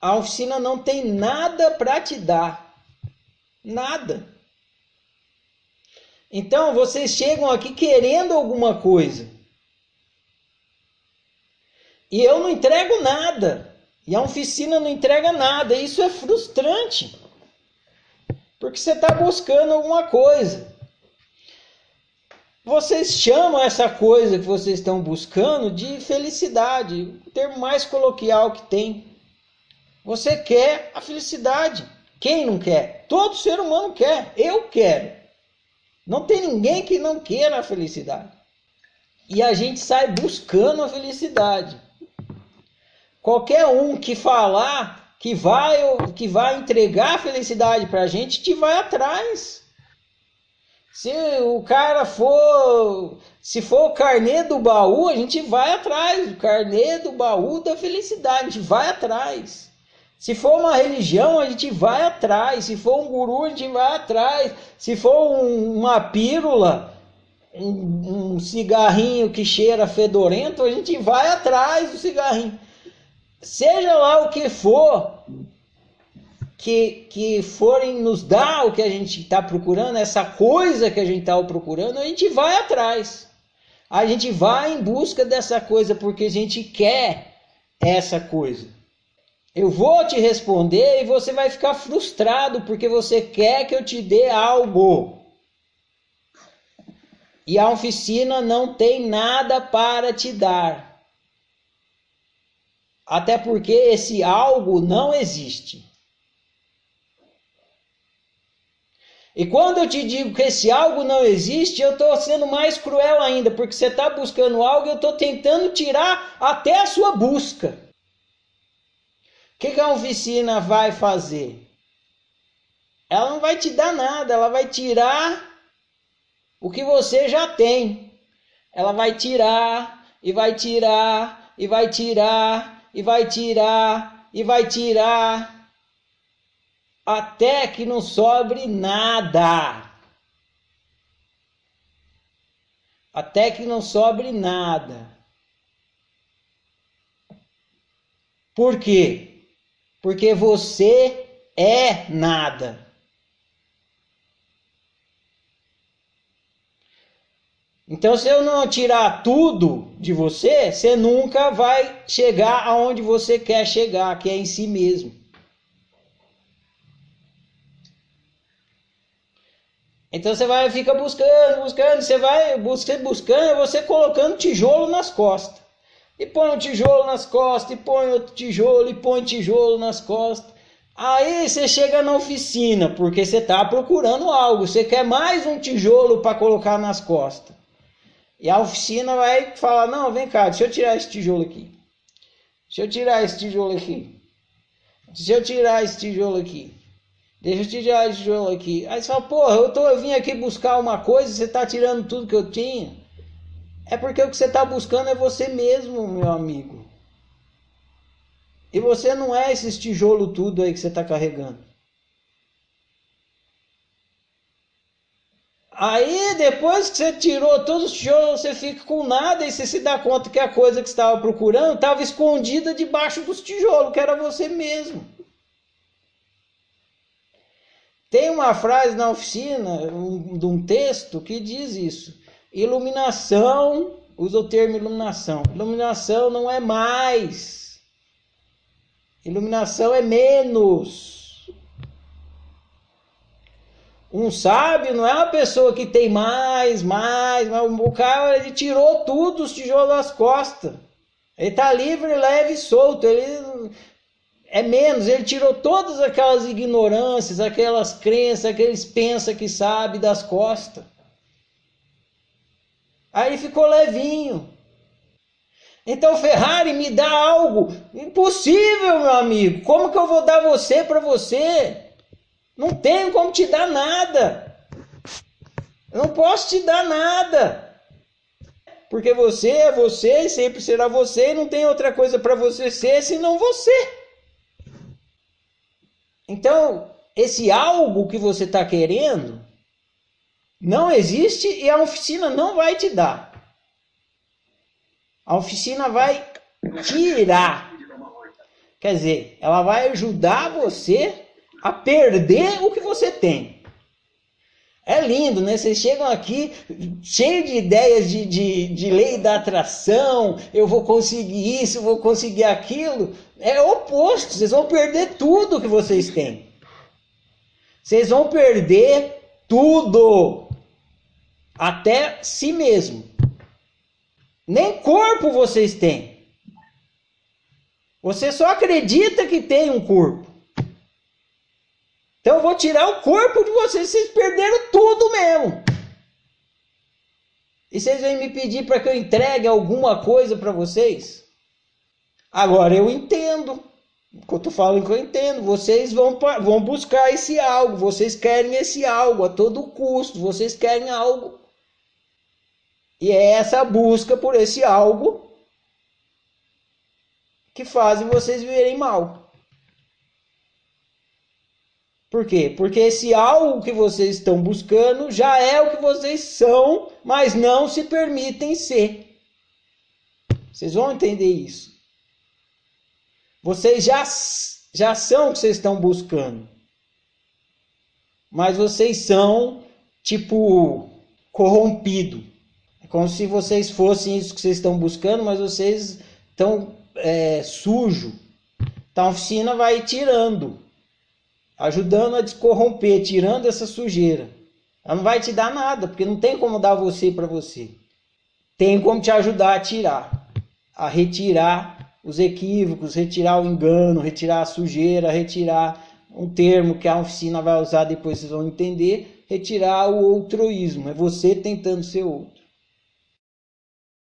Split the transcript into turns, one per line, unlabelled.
A oficina não tem nada para te dar. Nada. Então vocês chegam aqui querendo alguma coisa. E eu não entrego nada. E a oficina não entrega nada. Isso é frustrante. Porque você está buscando alguma coisa. Vocês chamam essa coisa que vocês estão buscando de felicidade, o termo mais coloquial que tem. Você quer a felicidade. Quem não quer? Todo ser humano quer. Eu quero. Não tem ninguém que não queira a felicidade. E a gente sai buscando a felicidade. Qualquer um que falar que vai que vai entregar a felicidade para a gente, te vai atrás. Se o cara for, se for o carnê do baú, a gente vai atrás. O carnê do baú da felicidade, a gente vai atrás. Se for uma religião, a gente vai atrás. Se for um guru, a gente vai atrás. Se for um, uma pílula, um, um cigarrinho que cheira fedorento, a gente vai atrás do cigarrinho seja lá o que for que, que forem nos dar o que a gente está procurando, essa coisa que a gente está procurando, a gente vai atrás. A gente vai em busca dessa coisa porque a gente quer essa coisa. Eu vou te responder e você vai ficar frustrado porque você quer que eu te dê algo. E a oficina não tem nada para te dar. Até porque esse algo não existe. E quando eu te digo que esse algo não existe, eu estou sendo mais cruel ainda, porque você está buscando algo e eu estou tentando tirar até a sua busca. O que, que a oficina vai fazer? Ela não vai te dar nada, ela vai tirar o que você já tem. Ela vai tirar, e vai tirar, e vai tirar, e vai tirar, e vai tirar, até que não sobre nada. Até que não sobre nada. Por quê? Porque você é nada. Então, se eu não tirar tudo de você, você nunca vai chegar aonde você quer chegar, que é em si mesmo. Então você vai fica buscando, buscando, você vai buscando, buscando, você colocando tijolo nas costas. E põe um tijolo nas costas, e põe outro tijolo, e põe tijolo nas costas. Aí você chega na oficina, porque você está procurando algo, você quer mais um tijolo para colocar nas costas. E a oficina vai falar: não, vem cá, deixa eu tirar esse tijolo aqui. Deixa eu tirar esse tijolo aqui. Deixa eu tirar esse tijolo aqui. Deixa eu tirar esse tijolo aqui. Aí você fala: porra, eu, tô, eu vim aqui buscar uma coisa você está tirando tudo que eu tinha. É porque o que você está buscando é você mesmo, meu amigo. E você não é esses tijolo tudo aí que você está carregando. Aí depois que você tirou todos os tijolos, você fica com nada e você se dá conta que a coisa que estava procurando estava escondida debaixo dos tijolos, que era você mesmo. Tem uma frase na oficina, um, de um texto, que diz isso. Iluminação, usa o termo iluminação. Iluminação não é mais. Iluminação é menos. Um sábio não é uma pessoa que tem mais, mais, mas o cara ele tirou tudo os tijolos das costas. Ele está livre, leve e solto. Ele é menos, ele tirou todas aquelas ignorâncias, aquelas crenças, aqueles pensa que sabe das costas. Aí ficou levinho. Então Ferrari me dá algo impossível, meu amigo. Como que eu vou dar você para você? Não tenho como te dar nada. Eu não posso te dar nada. Porque você é você e sempre será você e não tem outra coisa para você ser senão você. Então, esse algo que você está querendo não existe e a oficina não vai te dar. A oficina vai tirar. Quer dizer, ela vai ajudar você a perder o que você tem. É lindo, né? Vocês chegam aqui cheio de ideias de, de, de lei da atração, eu vou conseguir isso, vou conseguir aquilo. É oposto, vocês vão perder tudo que vocês têm. Vocês vão perder tudo, até si mesmo. Nem corpo vocês têm. Você só acredita que tem um corpo. Então eu vou tirar o corpo de vocês, vocês perderam tudo mesmo. E vocês vêm me pedir para que eu entregue alguma coisa para vocês? Agora eu entendo. Quando eu falo que eu entendo, vocês vão, vão buscar esse algo, vocês querem esse algo a todo custo, vocês querem algo. E é essa busca por esse algo que fazem vocês viverem mal. Por quê? Porque esse algo que vocês estão buscando já é o que vocês são, mas não se permitem ser. Vocês vão entender isso. Vocês já, já são o que vocês estão buscando. Mas vocês são, tipo, corrompido. Como se vocês fossem isso que vocês estão buscando, mas vocês estão é, sujo. Então a oficina vai tirando ajudando a descorromper, tirando essa sujeira. Ela não vai te dar nada, porque não tem como dar você para você. Tem como te ajudar a tirar, a retirar os equívocos, retirar o engano, retirar a sujeira, retirar um termo que a oficina vai usar, depois vocês vão entender, retirar o outroísmo, é você tentando ser outro.